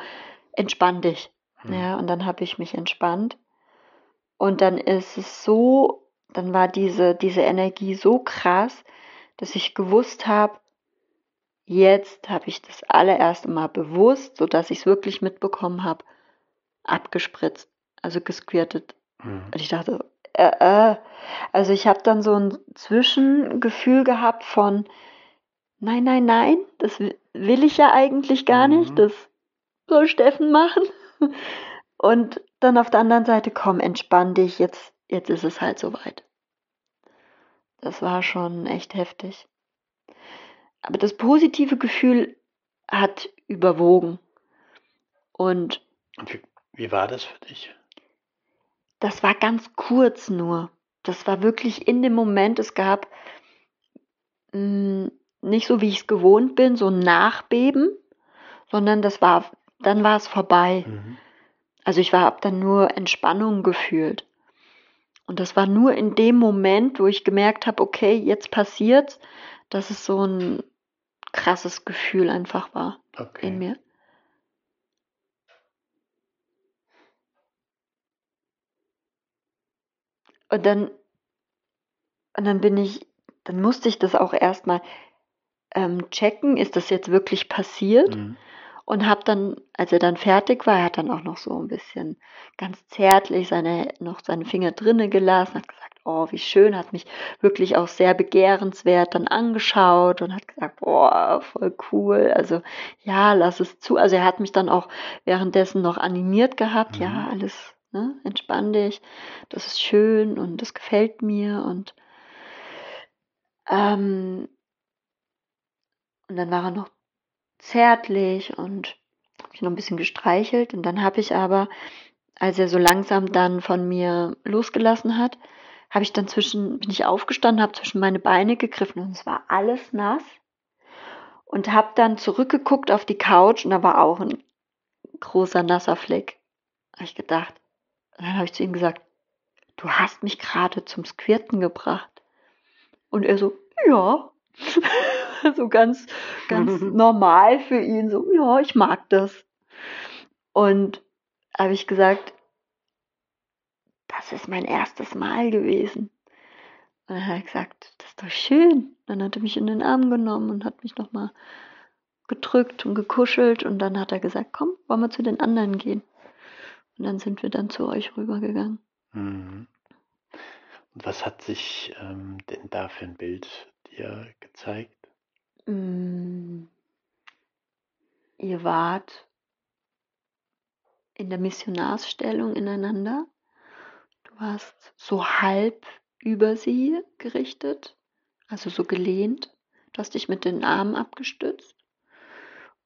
entspann dich. Hm. Ja, und dann habe ich mich entspannt. Und dann ist es so, dann war diese, diese Energie so krass, dass ich gewusst habe, jetzt habe ich das allererste Mal bewusst, sodass ich es wirklich mitbekommen habe, abgespritzt, also gesquirtet. Mhm. Und ich dachte, äh, äh. Also ich habe dann so ein Zwischengefühl gehabt von, nein, nein, nein, das will ich ja eigentlich gar mhm. nicht, das soll Steffen machen. [laughs] Und dann auf der anderen Seite, komm, entspann dich, jetzt, jetzt ist es halt soweit. Das war schon echt heftig. Aber das positive Gefühl hat überwogen. Und, Und wie, wie war das für dich? Das war ganz kurz nur. Das war wirklich in dem Moment. Es gab mh, mm, nicht so, wie ich es gewohnt bin, so ein Nachbeben, sondern das war, dann war es vorbei. Mhm. Also ich habe dann nur Entspannung gefühlt. Und das war nur in dem Moment, wo ich gemerkt habe, okay, jetzt passiert's, dass es so ein krasses Gefühl einfach war okay. in mir. Und dann, und dann bin ich, dann musste ich das auch erstmal ähm, checken, ist das jetzt wirklich passiert? Mhm. Und habe dann, als er dann fertig war, er hat dann auch noch so ein bisschen ganz zärtlich seine, noch seine Finger drinne gelassen, hat gesagt, oh, wie schön, hat mich wirklich auch sehr begehrenswert dann angeschaut und hat gesagt, boah, voll cool, also ja, lass es zu. Also er hat mich dann auch währenddessen noch animiert gehabt, mhm. ja, alles Ne? Entspann dich, das ist schön und das gefällt mir und ähm, und dann war er noch zärtlich und habe ich noch ein bisschen gestreichelt und dann habe ich aber, als er so langsam dann von mir losgelassen hat, habe ich dann zwischen, bin ich aufgestanden, habe zwischen meine Beine gegriffen und es war alles nass und habe dann zurückgeguckt auf die Couch und da war auch ein großer nasser Fleck. Habe ich gedacht, und dann habe ich zu ihm gesagt, du hast mich gerade zum Squirten gebracht. Und er so, ja. [laughs] [laughs] so ganz, ganz [laughs] normal für ihn, so, ja, ich mag das. Und habe ich gesagt, das ist mein erstes Mal gewesen. Und dann hat er gesagt, das ist doch schön. Dann hat er mich in den Arm genommen und hat mich nochmal gedrückt und gekuschelt. Und dann hat er gesagt, komm, wollen wir zu den anderen gehen. Und dann sind wir dann zu euch rübergegangen. Mhm. Und was hat sich ähm, denn da für ein Bild dir gezeigt? Mm, ihr wart in der Missionarsstellung ineinander. Du warst so halb über sie gerichtet, also so gelehnt. Du hast dich mit den Armen abgestützt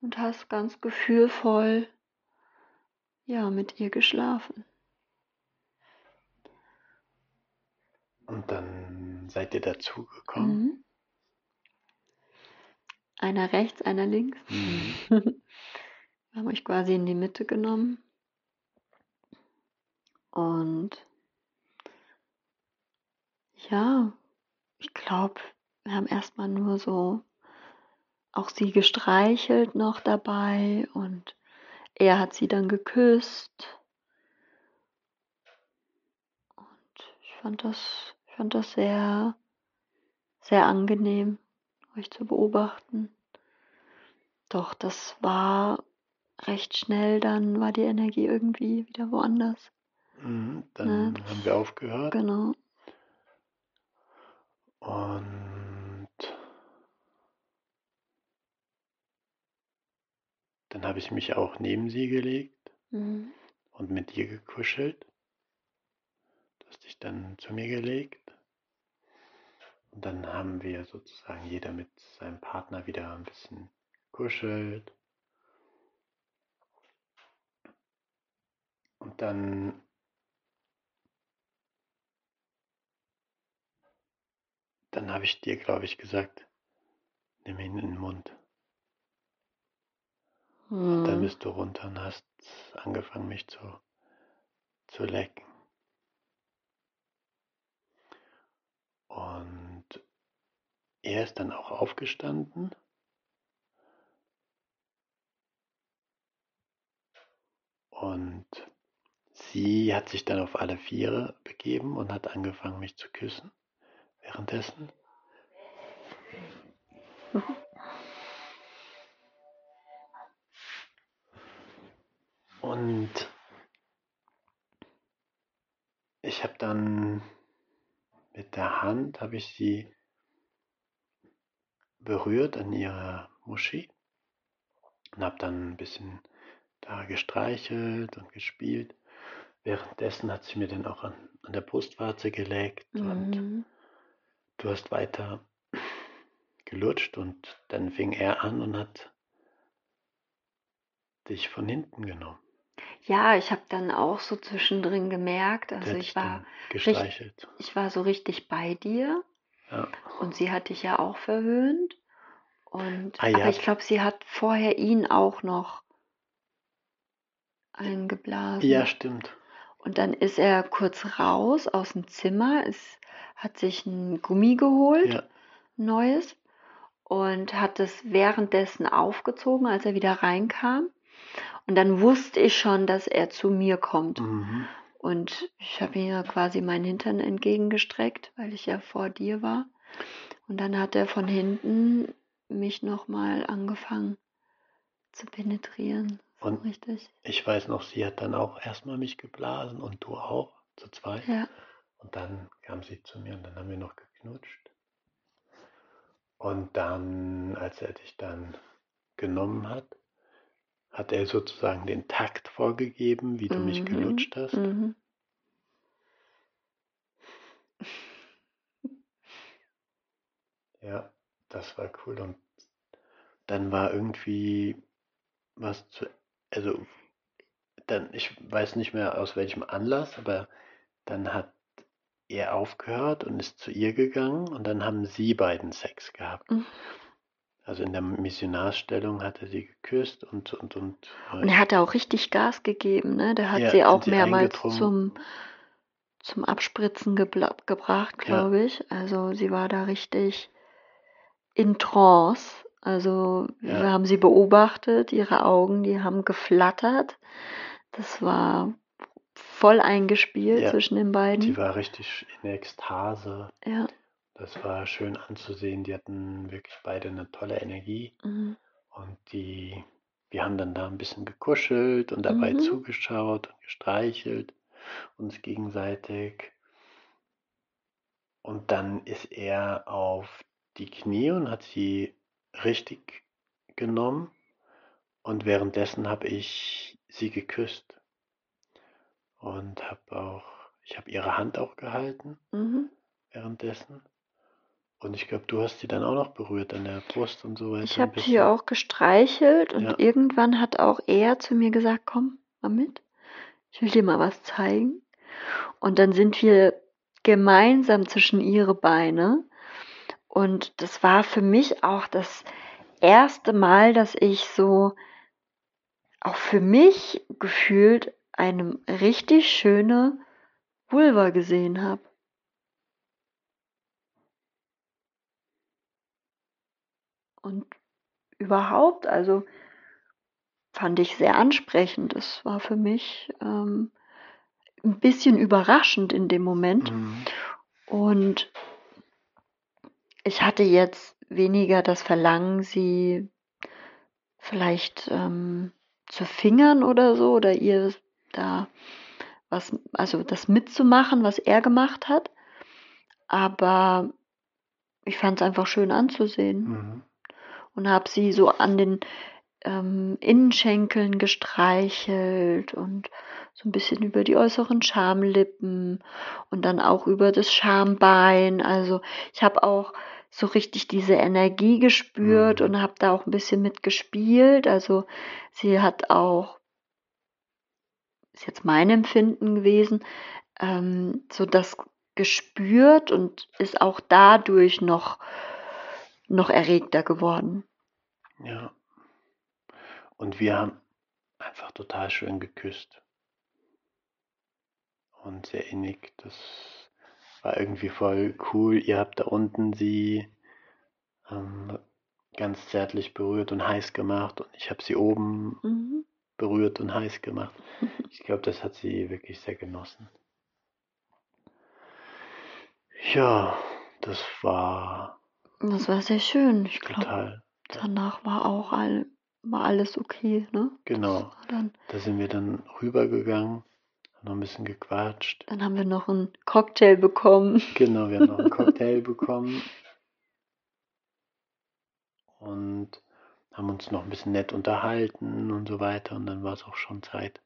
und hast ganz gefühlvoll ja, mit ihr geschlafen. Und dann seid ihr dazugekommen? Mhm. Einer rechts, einer links. Mhm. [laughs] Wir haben euch quasi in die Mitte genommen. Und ja, ich glaube, wir haben erstmal nur so auch sie gestreichelt noch dabei und er hat sie dann geküsst. Und ich fand das, ich fand das sehr, sehr angenehm, euch zu beobachten. Doch das war recht schnell, dann war die Energie irgendwie wieder woanders. Mhm, dann Ne, haben wir aufgehört Genau. und dann habe ich mich auch neben sie gelegt Mhm. und mit ihr gekuschelt. Du hast dich dann zu mir gelegt und dann haben wir sozusagen jeder mit seinem Partner wieder ein bisschen gekuschelt. Und dann dann habe ich dir, glaube ich, gesagt, nimm ihn in den Mund. Und dann Mhm. bist du runter und hast angefangen, mich zu, zu lecken. Und er ist dann auch aufgestanden und sie hat sich dann auf alle Viere begeben und hat angefangen, mich zu küssen. Währenddessen. Und ich habe dann mit der Hand habe ich sie berührt an ihrer Moschee und habe dann ein bisschen da gestreichelt und gespielt. Währenddessen hat sie mir dann auch an, an der Brustwarze geleckt und Mhm. du hast weiter [clears throat] gelutscht und dann fing er an und hat dich von hinten genommen. Ja, ich habe dann auch so zwischendrin gemerkt, also ich war, gestreichelt. ich war so richtig bei dir Ja. und sie hat dich ja auch verwöhnt. Und, Ah aber ja, ich glaube, sie hat vorher ihn auch noch eingeblasen. ja, stimmt. Und dann ist er kurz raus aus dem Zimmer, ist, hat sich ein Gummi geholt, Ja, neues, und hat es währenddessen aufgezogen, als er wieder reinkam. Und dann wusste ich schon, dass er zu mir kommt. mhm. Und ich habe ihm ja quasi meinen Hintern entgegengestreckt, weil ich ja vor dir war. Und dann hat er von hinten mich nochmal angefangen zu penetrieren. So Und richtig. ich weiß noch, sie hat dann auch erstmal mich geblasen und du auch, zu zweit. Ja. Und dann kam sie zu mir und dann haben wir noch geknutscht. Und dann, als er dich dann genommen hat, hat er sozusagen den Takt vorgegeben, wie du mich Mhm. gelutscht hast. Mhm. Ja, das war cool. Und dann war irgendwie was zu, also dann, ich weiß nicht mehr aus welchem Anlass, aber dann hat er aufgehört und ist zu ihr gegangen und dann haben sie beiden Sex gehabt. Mhm. Also in der Missionarsstellung hat er sie geküsst und und und Und er hat auch richtig Gas gegeben, ne? Der hat ja, sie auch sie mehrmals zum, zum Abspritzen gebracht, Ja, glaube ich. Also sie war da richtig in Trance. Also wir ja, haben sie beobachtet, ihre Augen, die haben geflattert. Das war voll eingespielt ja. zwischen den Die beiden. war richtig in Ekstase. Ja. Das war schön anzusehen. Die hatten wirklich beide eine tolle Energie. Mhm. Und die, wir haben dann da ein bisschen gekuschelt und dabei Mhm. zugeschaut und gestreichelt uns gegenseitig. Und dann ist er auf die Knie und hat sie richtig genommen. Und währenddessen habe ich sie geküsst und habe auch, ich habe ihre Hand auch gehalten Mhm. währenddessen. Und ich glaube, du hast sie dann auch noch berührt an der Brust und so Ich weiter ein habe sie auch gestreichelt und Ja, irgendwann hat auch er zu mir gesagt, komm mal mit, ich will dir mal was zeigen. Und dann sind wir gemeinsam zwischen ihre Beine. Und das war für mich auch das erste Mal, dass ich so auch für mich gefühlt eine richtig schöne Vulva gesehen habe. Und überhaupt, also fand ich sehr ansprechend. Das war für mich ähm, ein bisschen überraschend in dem Moment. mhm. Und ich hatte jetzt weniger das Verlangen, sie vielleicht ähm, zu fingern oder so oder ihr da was, also das mitzumachen, was er gemacht hat. Aber ich fand es einfach schön anzusehen Mhm. Und habe sie so an den ähm, Innenschenkeln gestreichelt und so ein bisschen über die äußeren Schamlippen und dann auch über das Schambein. Also ich habe auch so richtig diese Energie gespürt Mhm. und habe da auch ein bisschen mitgespielt. Also sie hat auch, ist jetzt mein Empfinden gewesen, ähm, so das gespürt und ist auch dadurch noch, noch erregter geworden. Ja. Und wir haben einfach total schön geküsst. Und sehr innig. Das war irgendwie voll cool. Ihr habt da unten sie ähm, ganz zärtlich berührt und heiß gemacht. Und ich habe sie oben Mhm. berührt und heiß gemacht. [laughs] Ich glaube, das hat sie wirklich sehr genossen. Ja, das war Das war sehr schön. Ich glaube, total. danach war auch all, war alles okay, ne? Genau. Dann, Da sind wir dann rübergegangen, haben noch ein bisschen gequatscht. dann haben wir noch einen Cocktail bekommen. Genau, wir haben noch einen [laughs] Cocktail bekommen und haben uns noch ein bisschen nett unterhalten und so weiter. Und dann war es auch schon Zeit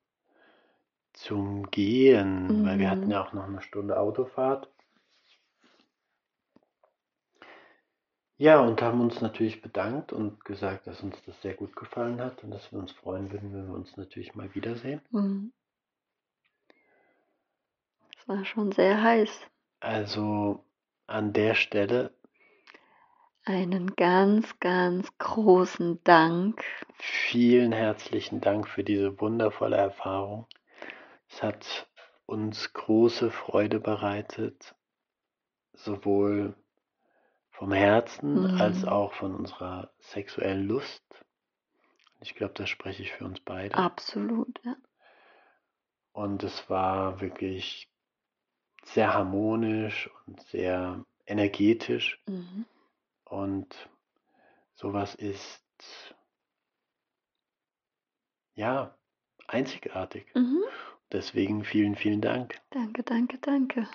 zum Gehen, weil wir Mhm. hatten ja auch noch eine Stunde Autofahrt. Ja, und haben uns natürlich bedankt und gesagt, dass uns das sehr gut gefallen hat und dass wir uns freuen würden, wenn wir uns natürlich mal wiedersehen. Mhm. Es war schon sehr heiß. Also an der Stelle Einen ganz, ganz großen Dank. vielen herzlichen Dank für diese wundervolle Erfahrung. Es hat uns große Freude bereitet, sowohl vom Herzen Mhm. als auch von unserer sexuellen Lust. Ich glaube, das spreche ich für uns beide. Absolut, ja. Und es war wirklich sehr harmonisch und sehr energetisch. Mhm. Und sowas ist ja einzigartig. Mhm. Deswegen vielen, vielen Dank. Danke, danke, danke.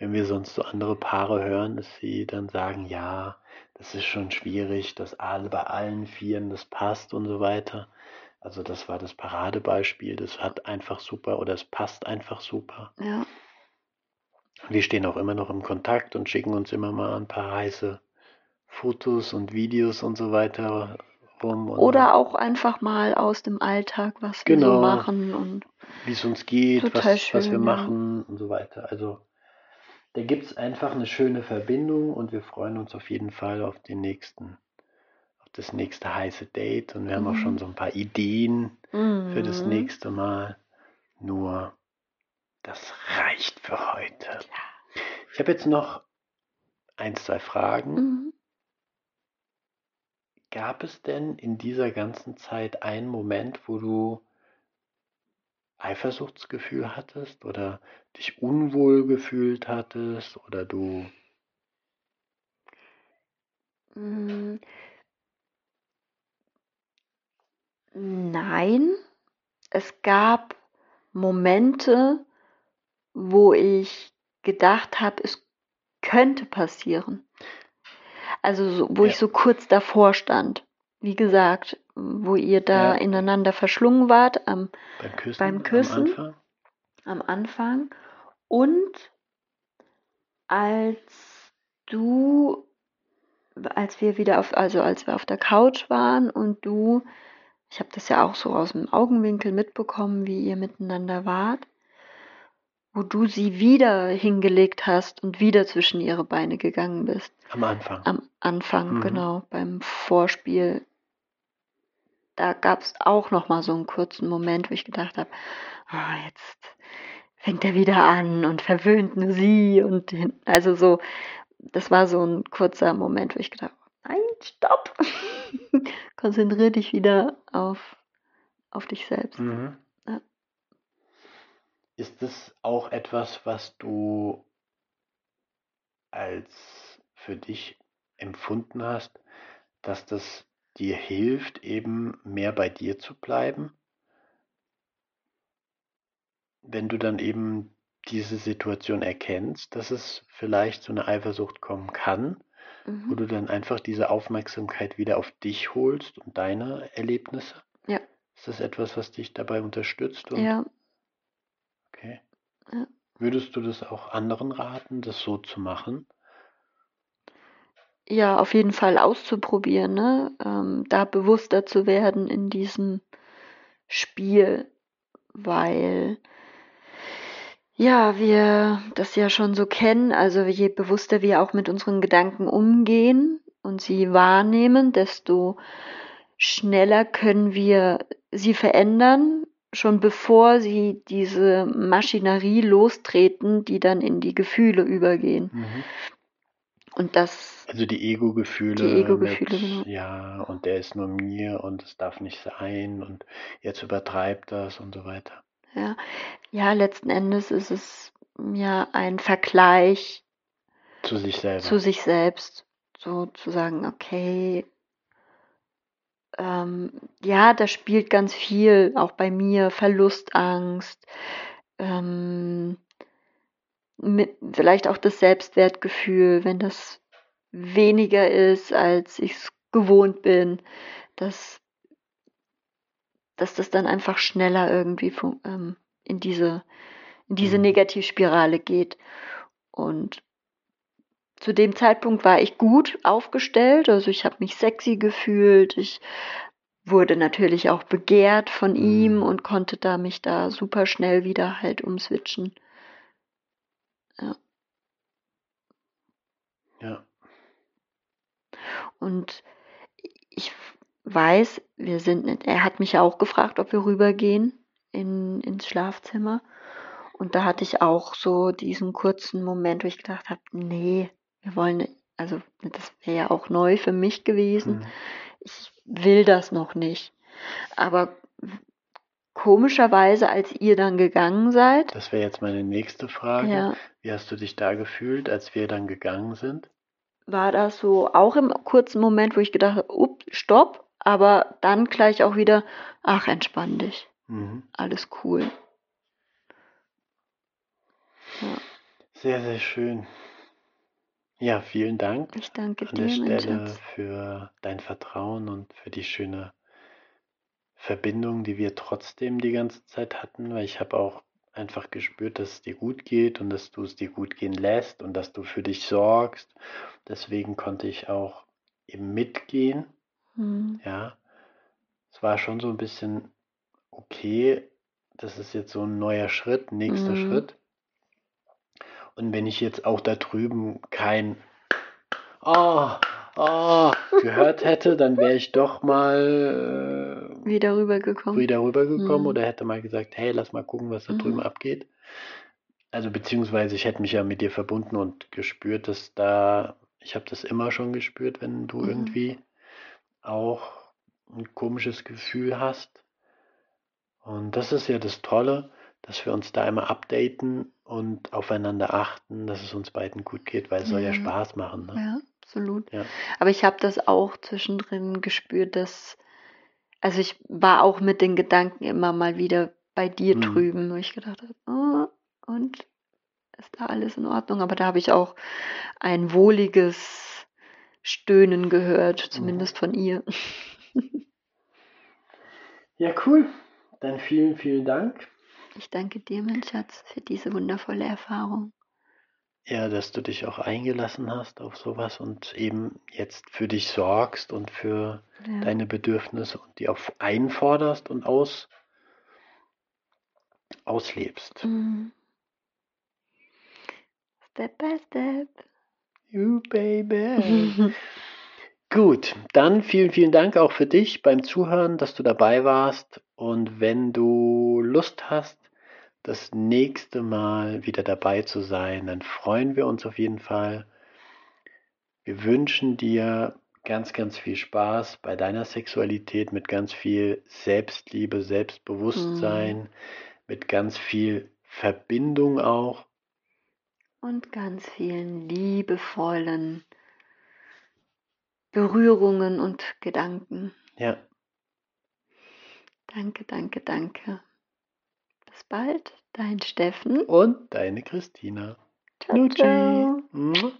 Wenn wir sonst so andere Paare hören, dass sie dann sagen, ja, das ist schon schwierig, dass alle bei allen Vieren das passt und so weiter. Also das war das Paradebeispiel. Das hat einfach super oder es passt einfach super. Ja, Wir stehen auch immer noch im Kontakt und schicken uns immer mal ein paar heiße Fotos und Videos und so weiter rum. Und oder auch einfach mal aus dem Alltag, was wir so Genau. machen und wie es uns geht, was, was wir schön, ja. machen und so weiter. Also da gibt es einfach eine schöne Verbindung und wir freuen uns auf jeden Fall auf den nächsten, auf das nächste heiße Date und wir haben auch Mhm. schon so ein paar Ideen für das Mhm. nächste Mal. Nur das reicht für heute. Ich habe jetzt noch ein, zwei Fragen. Mhm. Gab es denn in dieser ganzen Zeit einen Moment, wo du Eifersuchtsgefühl hattest oder dich unwohl gefühlt hattest oder du Mm. Nein, es gab Momente, wo ich gedacht habe, es könnte passieren. Also so, wo Ja. ich so kurz davor stand. Wie gesagt, wo ihr da Ja. ineinander verschlungen wart am, beim Küssen, Beim am Küssen? Anfang? am Anfang. Und als du, als wir wieder auf, also als wir auf der Couch waren und du, ich habe das ja auch so aus dem Augenwinkel mitbekommen, wie ihr miteinander wart, wo du sie wieder hingelegt hast und wieder zwischen ihre Beine gegangen bist. Am Anfang. Am Anfang, Mhm. genau, beim Vorspiel. Da gab es auch noch mal so einen kurzen Moment, wo ich gedacht habe, ah, jetzt fängt er wieder an und verwöhnt nur sie und also so, das war so ein kurzer Moment, wo ich gedacht habe, nein, stopp, [laughs] konzentrier dich wieder auf, auf dich selbst. Mhm. Ja. Ist es auch etwas, was du als für dich empfunden hast, dass das dir hilft, eben mehr bei dir zu bleiben. Wenn du dann eben diese Situation erkennst, dass es vielleicht zu einer Eifersucht kommen kann, mhm. wo du dann einfach diese Aufmerksamkeit wieder auf dich holst und deine Erlebnisse. Ja. Ist das etwas, was dich dabei unterstützt? ja. Okay. Ja. Würdest du das auch anderen raten, das so zu machen? Ja, auf jeden Fall auszuprobieren, ne? Ähm, da bewusster zu werden in diesem Spiel, weil ja, wir das ja schon so kennen, also je bewusster wir auch mit unseren Gedanken umgehen und sie wahrnehmen, desto schneller können wir sie verändern, schon bevor sie diese Maschinerie lostreten, die dann in die Gefühle übergehen. Mhm. Und das. Also die Ego-Gefühle. Die Ego-Gefühle, genau. Ja, und der ist nur mir und es darf nicht sein und jetzt übertreibt das und so weiter. Ja, ja letzten Endes ist es ja ein Vergleich zu sich selbst. Zu sich selbst. So zu sagen, okay, ähm, ja, da spielt ganz viel, auch bei mir, Verlustangst, ähm, mit, vielleicht auch das Selbstwertgefühl, wenn das weniger ist, als ich es gewohnt bin, dass, dass das dann einfach schneller irgendwie ähm, in diese, in diese mhm. Negativspirale geht. Und zu dem Zeitpunkt war ich gut aufgestellt, also ich habe mich sexy gefühlt, ich wurde natürlich auch begehrt von ihm mhm. und konnte da mich da super schnell wieder halt umswitchen. Ja. Ja. Und ich weiß, wir sind, er hat mich ja auch gefragt, ob wir rübergehen in, ins Schlafzimmer. Und da hatte ich auch so diesen kurzen Moment, wo ich gedacht habe, nee, wir wollen, also das wäre ja auch neu für mich gewesen. Mhm. Ich will das noch nicht. Aber komischerweise, als ihr dann gegangen seid. Das wäre jetzt meine nächste Frage. Ja. Wie hast du dich da gefühlt, als wir dann gegangen sind? War das so auch im kurzen Moment, wo ich gedacht habe, up, stopp, aber dann gleich auch wieder, ach, entspann dich. Mhm. Alles cool. Ja. Sehr, sehr schön. Ja, vielen Dank Ich danke an der dir, mein Stelle Schatz. für dein Vertrauen und für die schöne Verbindung, die wir trotzdem die ganze Zeit hatten, weil ich habe auch einfach gespürt, dass es dir gut geht und dass du es dir gut gehen lässt und dass du für dich sorgst. Deswegen konnte ich auch eben mitgehen. Hm. Ja, es war schon so ein bisschen okay. Das ist jetzt so ein neuer Schritt, nächster Mhm. Schritt. Und wenn ich jetzt auch da drüben kein Oh, oh gehört hätte, dann wäre ich doch mal äh, wieder rübergekommen. Wieder rübergekommen mhm. oder hätte mal gesagt, hey, lass mal gucken, was da mhm. drüben abgeht. Also beziehungsweise ich hätte mich ja mit dir verbunden und gespürt, dass da, ich habe das immer schon gespürt, wenn du mhm. irgendwie auch ein komisches Gefühl hast. Und das ist ja das Tolle, dass wir uns da immer updaten und aufeinander achten, dass es uns beiden gut geht, weil es ja. soll ja Spaß machen. Ne? Ja, absolut. Ja. Aber ich habe das auch zwischendrin gespürt, dass, also ich war auch mit den Gedanken immer mal wieder bei dir mhm. drüben, wo ich gedacht habe, oh, und ist da alles in Ordnung? Aber da habe ich auch ein wohliges Stöhnen gehört, mhm. zumindest mhm. von ihr. ja, cool. Dann vielen, vielen Dank. Ich danke dir, mein Schatz, für diese wundervolle Erfahrung. Ja, dass du dich auch eingelassen hast auf sowas und eben jetzt für dich sorgst und für ja. deine Bedürfnisse und die auch einforderst und aus, auslebst. Mhm. Step by step. You baby. [laughs] Gut, dann vielen, vielen Dank auch für dich beim Zuhören, dass du dabei warst. Und wenn du Lust hast, das nächste Mal wieder dabei zu sein, dann freuen wir uns auf jeden Fall. Wir wünschen dir ganz, ganz viel Spaß bei deiner Sexualität mit ganz viel Selbstliebe, Selbstbewusstsein, mhm. mit ganz viel Verbindung auch. Und ganz vielen liebevollen Berührungen und Gedanken. Ja. Danke, danke, danke. Bis bald, dein Steffen. Und deine Christina. Ciao, ciao. Nutschi.